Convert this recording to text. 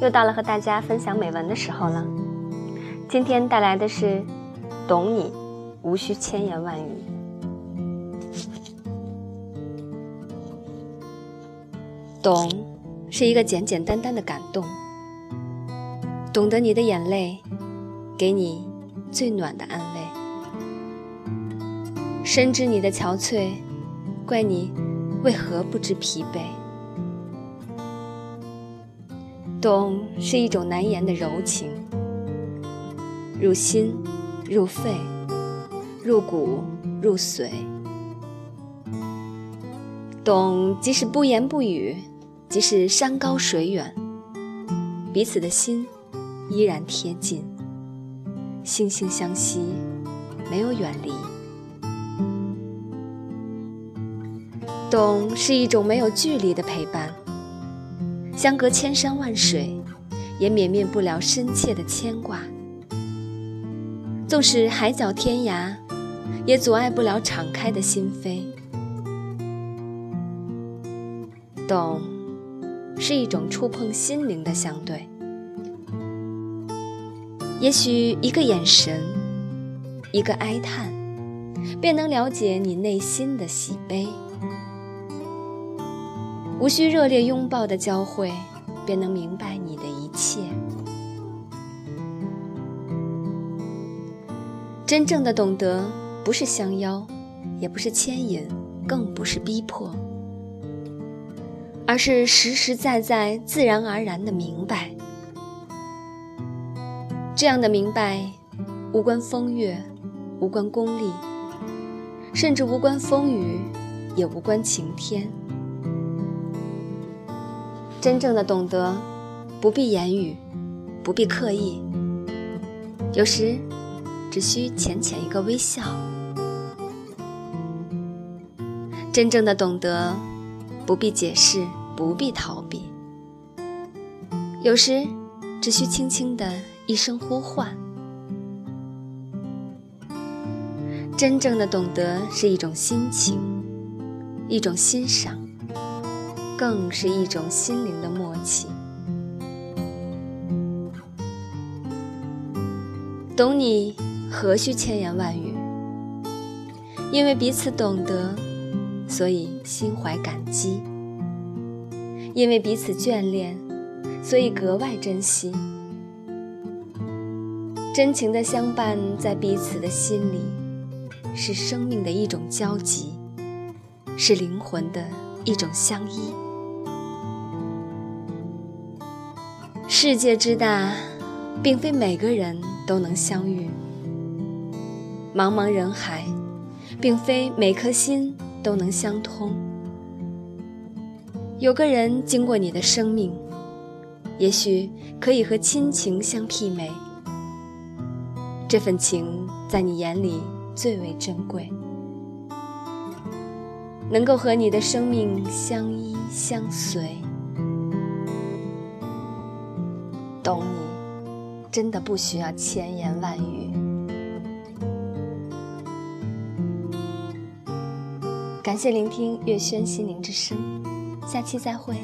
又到了和大家分享美文的时候了。今天带来的是《懂你，无需千言万语》。懂，是一个简简单单的感动。懂得你的眼泪，给你最暖的安慰；深知你的憔悴，怪你为何不知疲惫。懂是一种难言的柔情，入心、入肺、入骨、入髓。懂即使不言不语，即使山高水远，彼此的心依然贴近，惺惺相惜，没有远离。懂是一种没有距离的陪伴。相隔千山万水，也免灭不了深切的牵挂；纵使海角天涯，也阻碍不了敞开的心扉。懂，是一种触碰心灵的相对。也许一个眼神，一个哀叹，便能了解你内心的喜悲。无需热烈拥抱的交汇，便能明白你的一切。真正的懂得，不是相邀，也不是牵引，更不是逼迫，而是实实在在、自然而然的明白。这样的明白，无关风月，无关功利，甚至无关风雨，也无关晴天。真正的懂得，不必言语，不必刻意，有时只需浅浅一个微笑。真正的懂得，不必解释，不必逃避，有时只需轻轻的一声呼唤。真正的懂得是一种心情，一种欣赏。更是一种心灵的默契。懂你，何须千言万语？因为彼此懂得，所以心怀感激；因为彼此眷恋，所以格外珍惜。真情的相伴在彼此的心里，是生命的一种交集，是灵魂的一种相依。世界之大，并非每个人都能相遇；茫茫人海，并非每颗心都能相通。有个人经过你的生命，也许可以和亲情相媲美。这份情在你眼里最为珍贵，能够和你的生命相依相随。懂你，真的不需要千言万语。感谢聆听月轩心灵之声，下期再会。